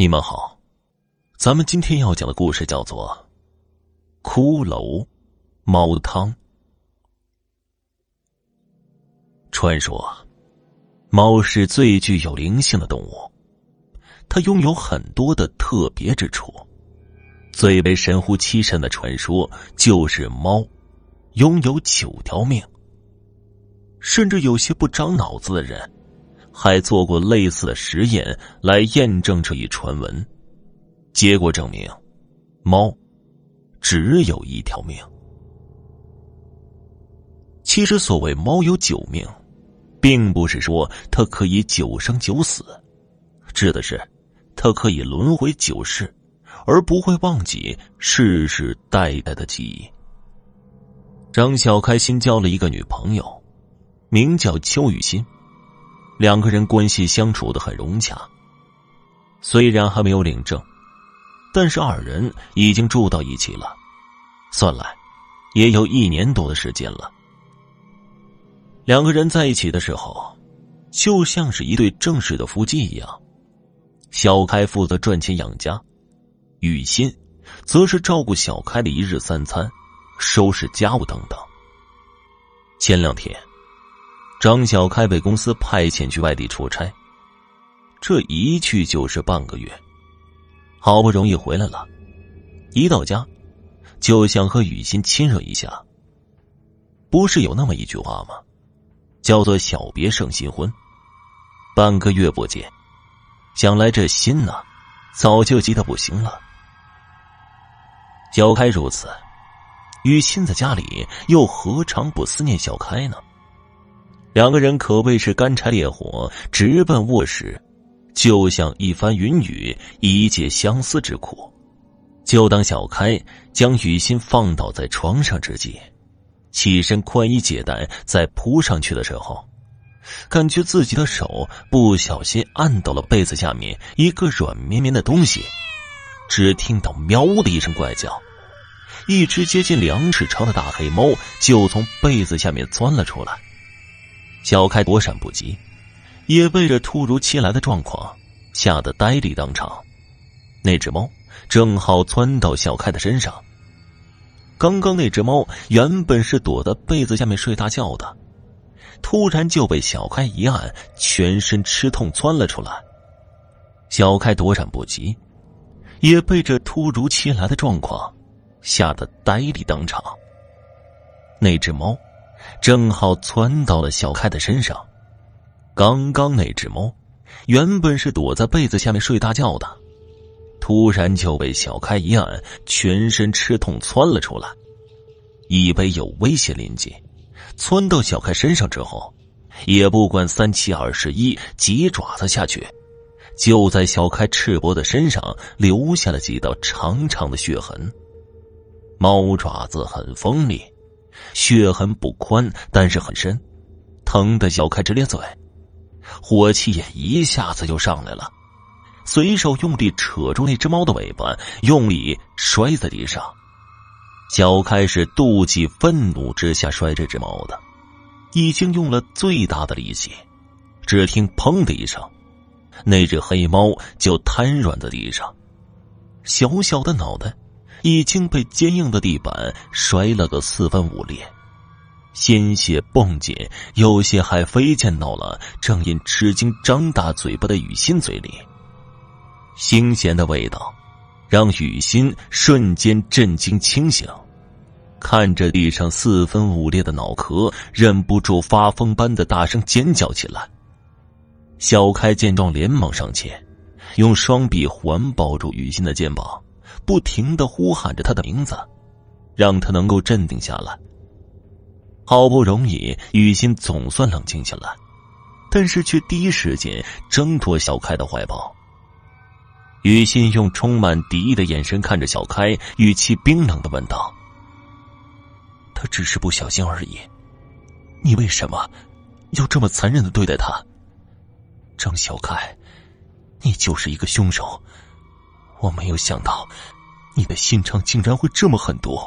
你们好，咱们今天要讲的故事叫做《骷髅猫汤》。传说，猫是最具有灵性的动物，它拥有很多的特别之处。最为神乎其神的传说就是猫拥有九条命，甚至有些不长脑子的人。还做过类似的实验来验证这一传闻，结果证明，猫只有一条命。其实，所谓猫有九命，并不是说它可以九生九死，指的是它可以轮回九世，而不会忘记世世代代的记忆。张小开新交了一个女朋友，名叫邱雨欣。两个人关系相处的很融洽，虽然还没有领证，但是二人已经住到一起了，算来也有一年多的时间了。两个人在一起的时候，就像是一对正式的夫妻一样。小开负责赚钱养家，雨欣则是照顾小开的一日三餐、收拾家务等等。前两天。张小开被公司派遣去外地出差，这一去就是半个月，好不容易回来了，一到家就想和雨欣亲热一下。不是有那么一句话吗？叫做“小别胜新婚”。半个月不见，想来这心呢，早就急得不行了。小开如此，雨欣在家里又何尝不思念小开呢？两个人可谓是干柴烈火，直奔卧室，就像一番云雨，一解相思之苦。就当小开将雨欣放倒在床上之际，起身宽衣解带再扑上去的时候，感觉自己的手不小心按到了被子下面一个软绵绵的东西，只听到“喵”的一声怪叫，一只接近两尺长的大黑猫就从被子下面钻了出来。小开躲闪不及，也被这突如其来的状况吓得呆立当场。那只猫正好窜到小开的身上。刚刚那只猫原本是躲在被子下面睡大觉的，突然就被小开一按，全身吃痛窜了出来。小开躲闪不及，也被这突如其来的状况吓得呆立当场。那只猫。正好窜到了小开的身上。刚刚那只猫，原本是躲在被子下面睡大觉的，突然就被小开一按，全身吃痛窜了出来，以为有危险临近，窜到小开身上之后，也不管三七二十一，几爪子下去，就在小开赤膊的身上留下了几道长长的血痕。猫爪子很锋利。血痕不宽，但是很深，疼得小开直咧嘴，火气也一下子就上来了，随手用力扯住那只猫的尾巴，用力摔在地上。小开是妒忌、愤怒之下摔这只猫的，已经用了最大的力气，只听“砰”的一声，那只黑猫就瘫软在地上，小小的脑袋。已经被坚硬的地板摔了个四分五裂，鲜血迸溅，有些还飞溅到了正因吃惊张大嘴巴的雨欣嘴里。腥咸的味道让雨欣瞬间震惊清醒，看着地上四分五裂的脑壳，忍不住发疯般的大声尖叫起来。小开见状，连忙上前，用双臂环抱住雨欣的肩膀。不停的呼喊着他的名字，让他能够镇定下来。好不容易，雨欣总算冷静下来，但是却第一时间挣脱小开的怀抱。雨欣用充满敌意的眼神看着小开，语气冰冷的问道：“他只是不小心而已，你为什么要这么残忍的对待他？张小开，你就是一个凶手。”我没有想到，你的心肠竟然会这么狠毒，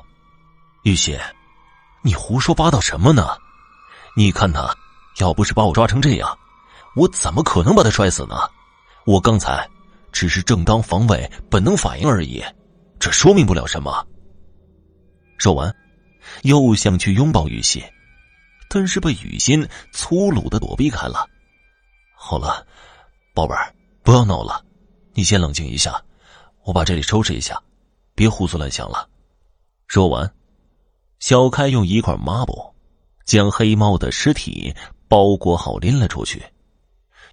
玉溪，你胡说八道什么呢？你看他，要不是把我抓成这样，我怎么可能把他摔死呢？我刚才只是正当防卫、本能反应而已，这说明不了什么。说完，又想去拥抱雨欣，但是被雨欣粗鲁的躲避开了。好了，宝贝儿，不要闹了，你先冷静一下，我把这里收拾一下，别胡思乱想了。说完，小开用一块抹布将黑猫的尸体包裹好，拎了出去。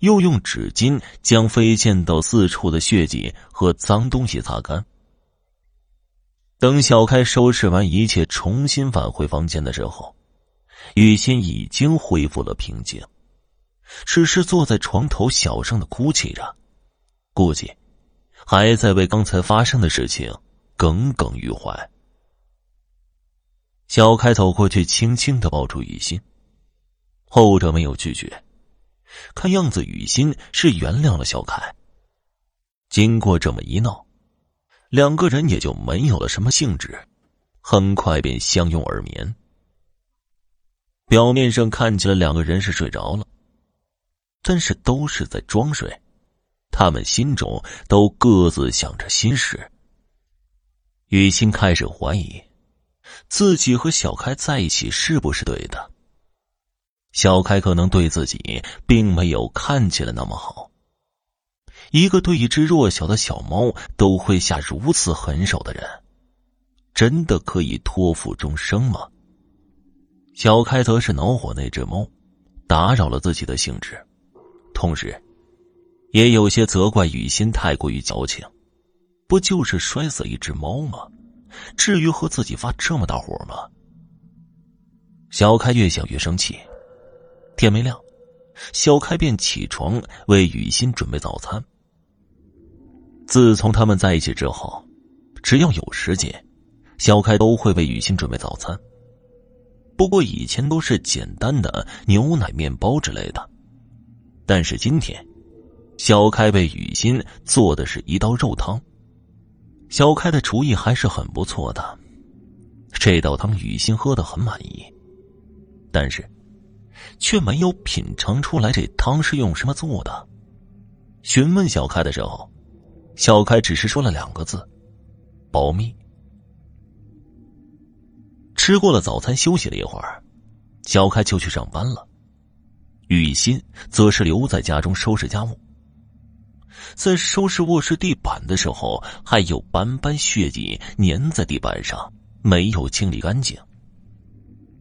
又用纸巾将飞溅到四处的血迹和脏东西擦干。等小开收拾完一切，重新返回房间的时候，雨欣已经恢复了平静，只是坐在床头小声的哭泣着，估计还在为刚才发生的事情耿耿于怀。小开走过去，轻轻的抱住雨欣，后者没有拒绝。看样子，雨欣是原谅了小开。经过这么一闹，两个人也就没有了什么兴致，很快便相拥而眠。表面上看起来两个人是睡着了，但是都是在装睡，他们心中都各自想着心事。雨欣开始怀疑，自己和小开在一起是不是对的。小开可能对自己并没有看起来那么好。一个对一只弱小的小猫都会下如此狠手的人，真的可以托付终生吗？小开则是恼火那只猫打扰了自己的兴致，同时，也有些责怪雨欣太过于矫情。不就是摔死一只猫吗？至于和自己发这么大火吗？小开越想越生气。天没亮，小开便起床为雨欣准备早餐。自从他们在一起之后，只要有时间，小开都会为雨欣准备早餐。不过以前都是简单的牛奶、面包之类的，但是今天，小开为雨欣做的是一道肉汤。小开的厨艺还是很不错的，这道汤雨欣喝的很满意，但是。却没有品尝出来这汤是用什么做的。询问小开的时候，小开只是说了两个字：“保密。”吃过了早餐，休息了一会儿，小开就去上班了。雨欣则是留在家中收拾家务。在收拾卧室地板的时候，还有斑斑血迹粘在地板上，没有清理干净。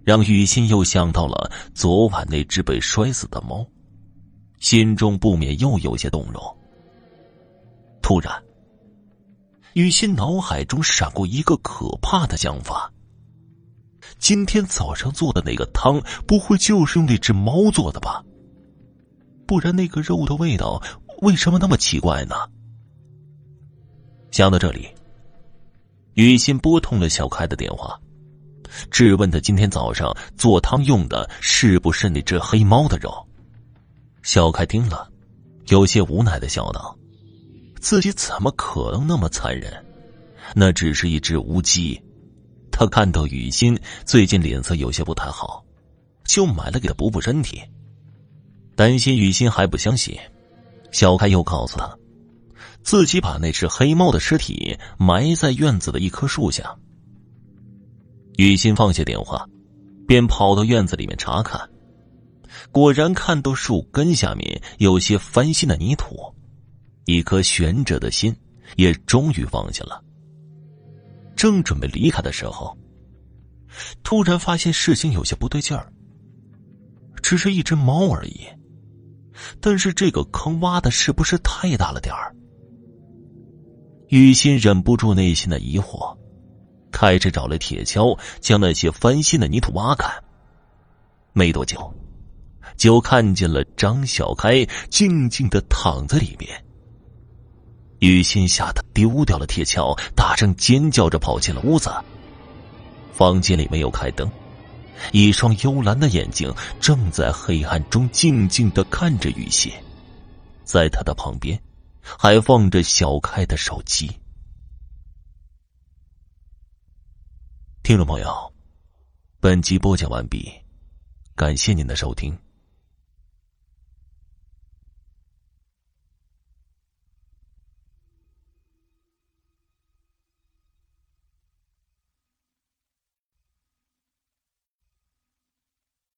让雨欣又想到了昨晚那只被摔死的猫，心中不免又有些动容。突然，雨欣脑海中闪过一个可怕的想法：今天早上做的那个汤，不会就是用那只猫做的吧？不然那个肉的味道为什么那么奇怪呢？想到这里，雨欣拨通了小开的电话。质问他今天早上做汤用的是不是那只黑猫的肉？小开听了，有些无奈的笑道：“自己怎么可能那么残忍？那只是一只乌鸡。”他看到雨欣最近脸色有些不太好，就买了给他补补身体。担心雨欣还不相信，小开又告诉他，自己把那只黑猫的尸体埋在院子的一棵树下。雨欣放下电话，便跑到院子里面查看，果然看到树根下面有些翻新的泥土，一颗悬着的心也终于放下了。正准备离开的时候，突然发现事情有些不对劲儿。只是一只猫而已，但是这个坑挖的是不是太大了点儿？雨欣忍不住内心的疑惑。开始找来铁锹，将那些翻新的泥土挖开。没多久，就看见了张小开静静的躺在里面。雨欣吓得丢掉了铁锹，大声尖叫着跑进了屋子。房间里没有开灯，一双幽蓝的眼睛正在黑暗中静静的看着雨鞋，在他的旁边，还放着小开的手机。听众朋友，本集播讲完毕，感谢您的收听。